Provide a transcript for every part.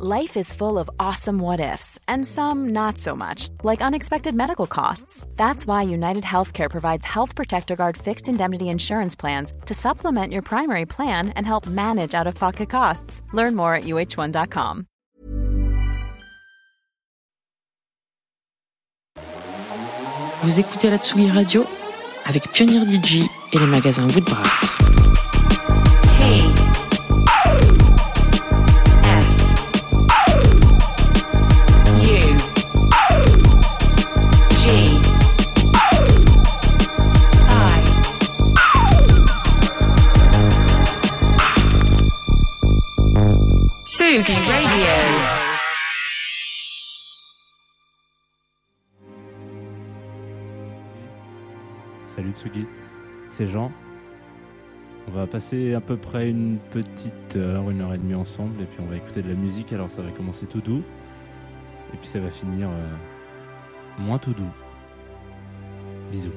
Life is full of awesome what ifs, and some not so much, like unexpected medical costs. That's why United Healthcare provides Health Protector Guard fixed indemnity insurance plans to supplement your primary plan and help manage out of pocket costs. Learn more at uh1.com. Vous écoutez la Tsugi Radio avec Pioneer DJ et les magasins Woodbrass. Salut Tsugi, c'est Jean. On va passer à peu près une petite heure, une heure et demie ensemble, et puis on va écouter de la musique. Alors ça va commencer tout doux, et puis ça va finir euh, moins tout doux. Bisous.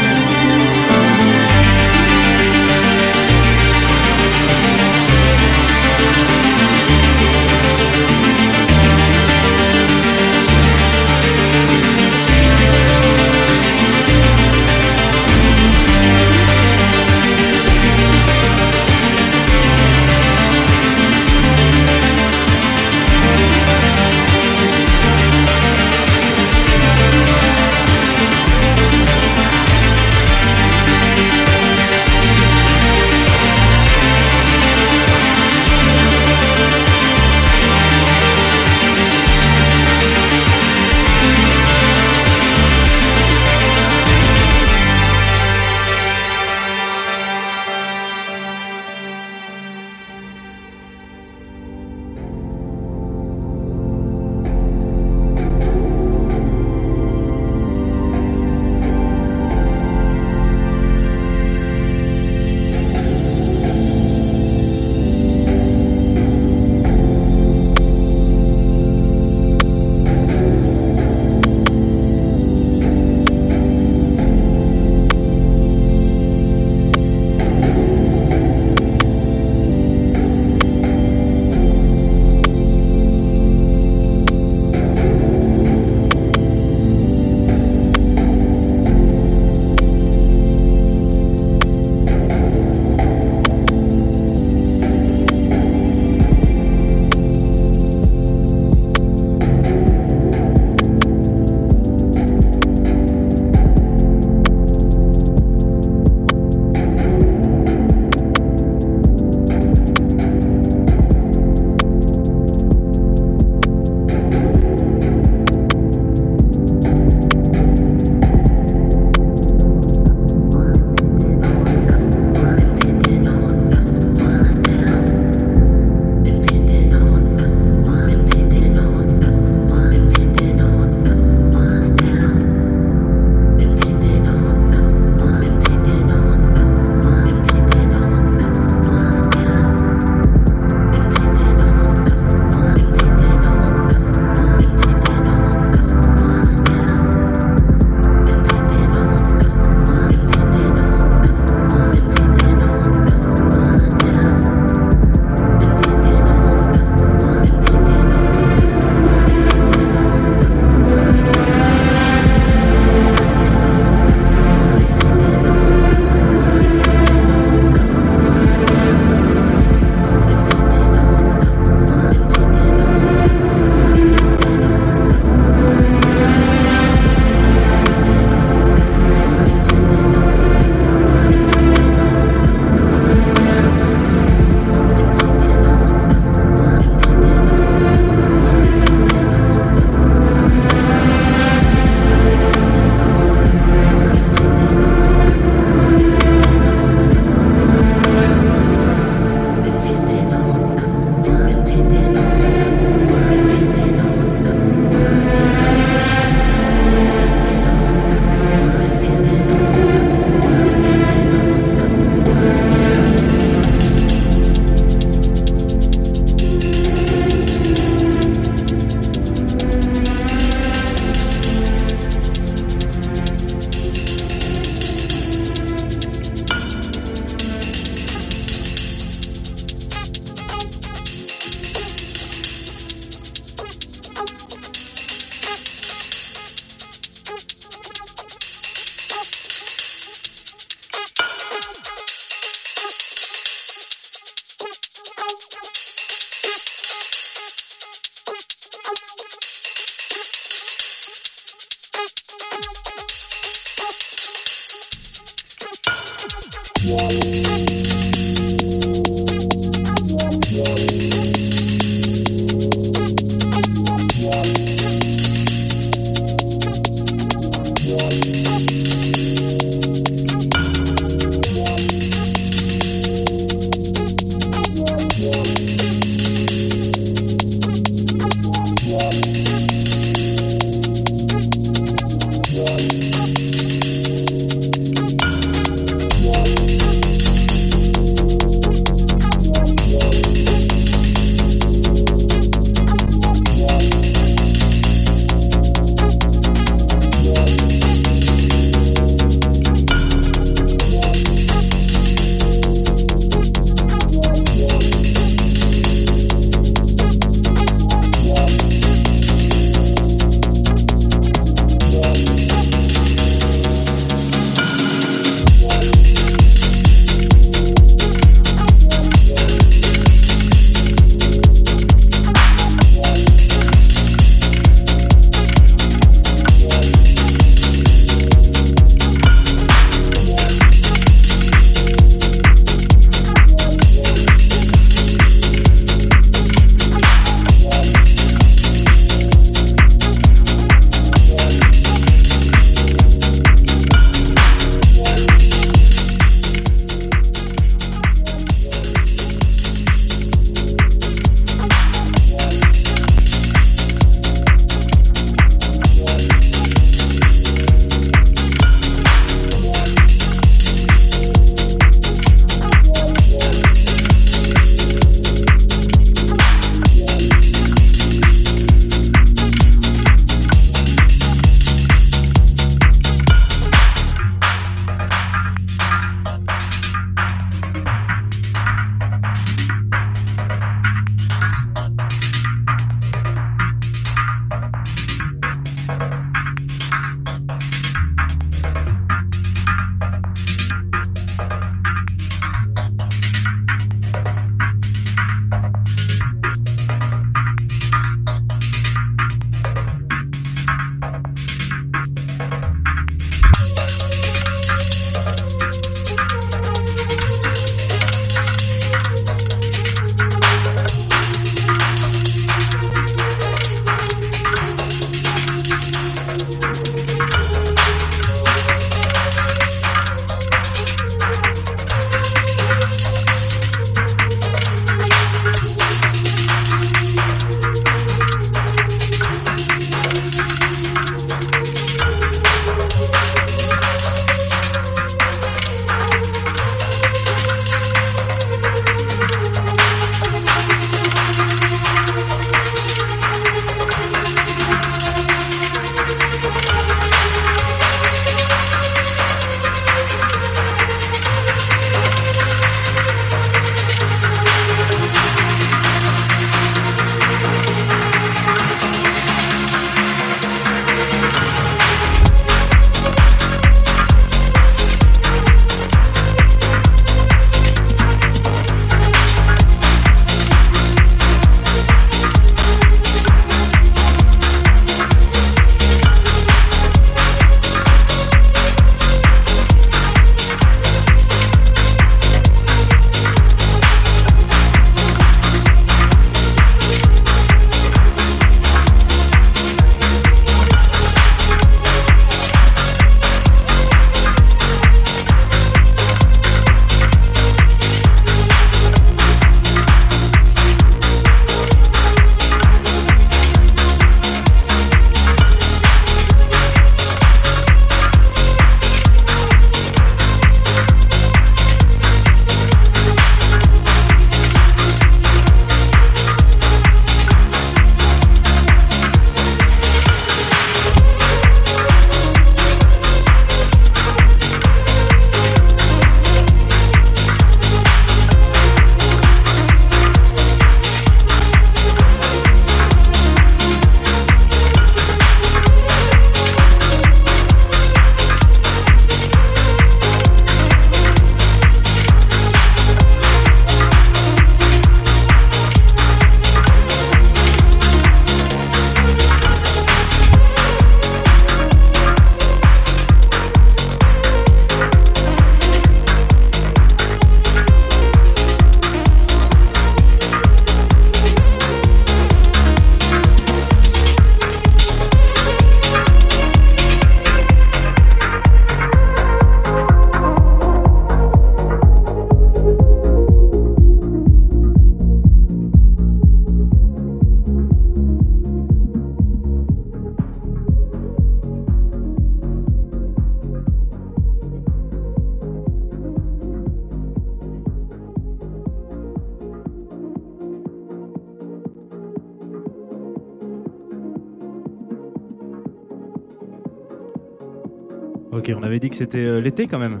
m'avait dit que c'était euh, l'été quand même.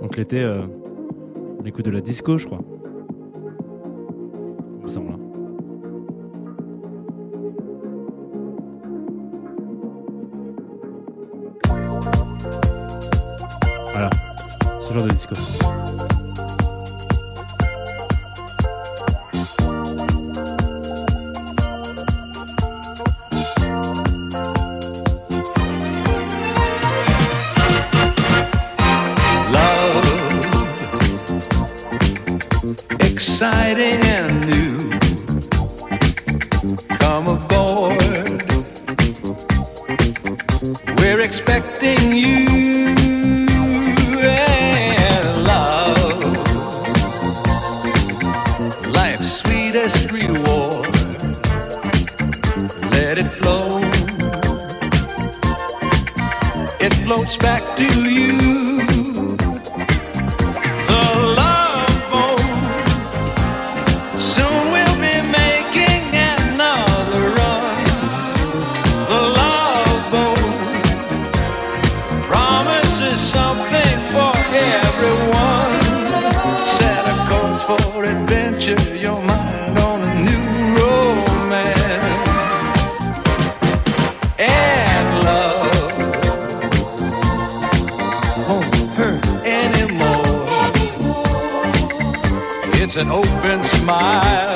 Donc l'été, euh, l'écoute de la disco, je crois. it's an open smile.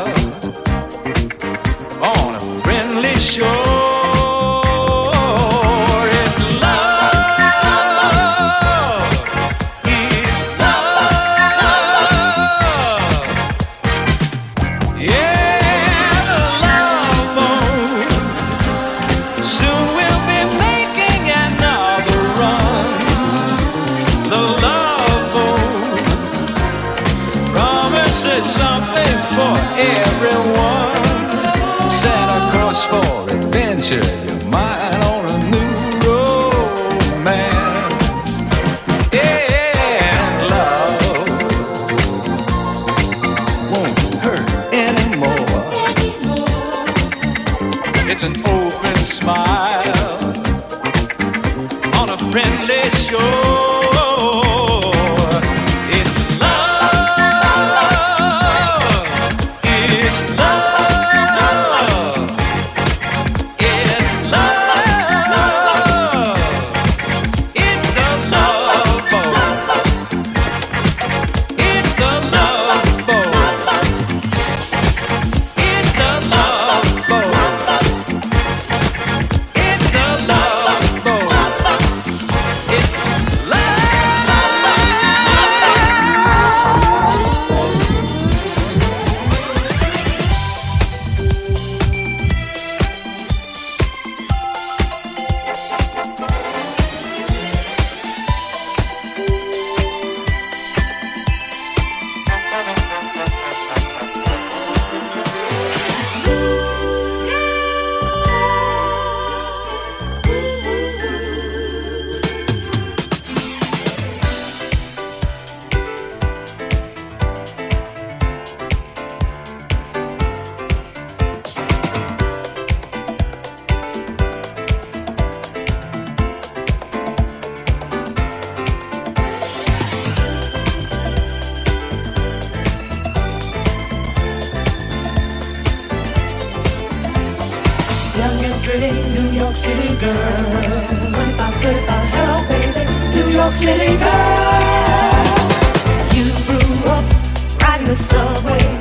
so silly girl. You grew up riding the subway.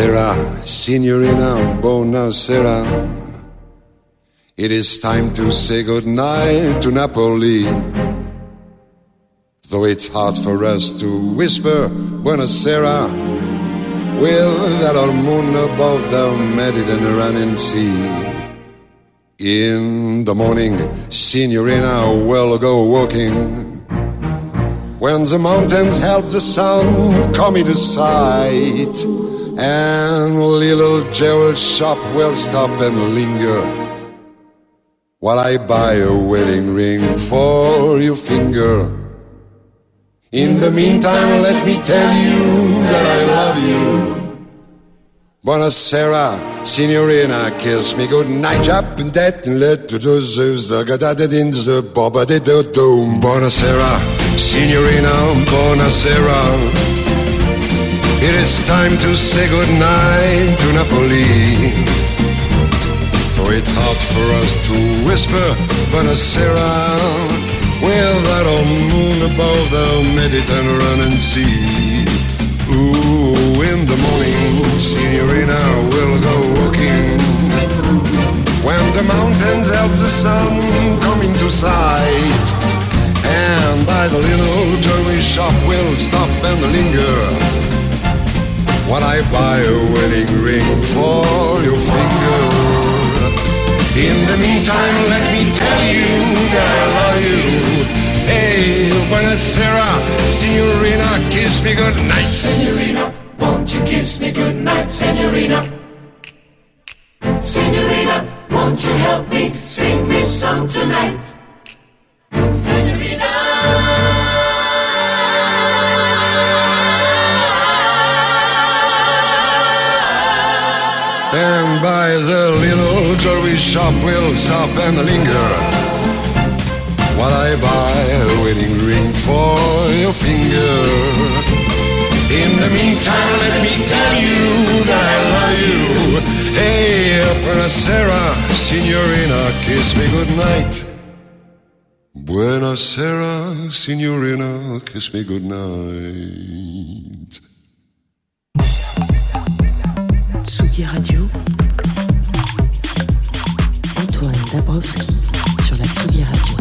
Buonasera, signorina, buonasera. It is time to say goodnight to Napoli. Though it's hard for us to whisper buonasera that old moon above the Mediterranean Sea. In the morning, signorina, we'll go walking. When the mountains help the sun come into sight, and little Gerald shop will stop and linger while I buy a wedding ring for your finger. In the meantime, let me tell you that I love you. Buonasera, signorina, kiss me good night. Up and that and let the dozeus the in the boba de do. Buonasera, signorina, buonasera. It is time to say goodnight to Napoli. Though it's hard for us to whisper buonasera with that old moon above the Mediterranean Sea. Ooh, in the morning, signorina, we'll go walking. When the mountains help the sun come into sight, and by the little jewelry shop we'll stop and linger. While I buy a wedding ring for your finger. In the meantime, let me tell you that I love you. Hey, buonasera, signorina, kiss me good night. Senorina, won't you kiss me goodnight, Senorina? Senorina, won't you help me sing this song tonight? Senorina. And by the little jewelry shop we'll stop and linger While I buy a wedding ring for your finger. In the meantime let me tell you that I love you. Hey, buonasera, signorina, kiss me goodnight. Buonasera, signorina, kiss me goodnight Tsugi Radio. Antoine Dabrowski sur la Tsugi Radio.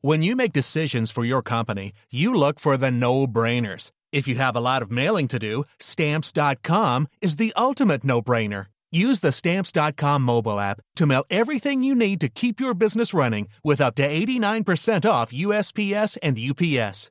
When you make decisions for your company, you look for the no brainers. If you have a lot of mailing to do, stamps.com is the ultimate no brainer. Use the stamps.com mobile app to mail everything you need to keep your business running with up to 89% off USPS and UPS.